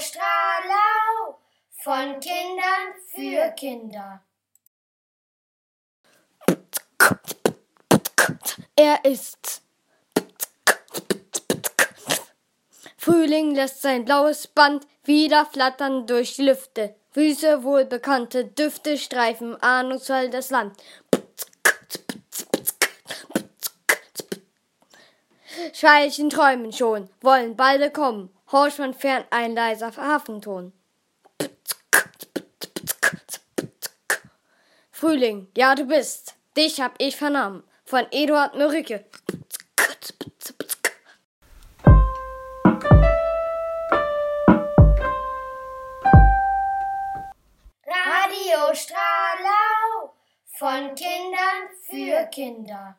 Strahlau, von Kindern für Kinder. Er ist. Frühling lässt sein blaues Band wieder flattern durch die Lüfte. Füße wohlbekannte Düfte streifen ahnungsvoll das Land. Schweichen träumen schon, wollen beide kommen Horch von fern ein leiser Hafenton. Frühling, ja du bist, dich hab ich vernommen, von Eduard Mörike. Radio Stralau von Kindern für Kinder.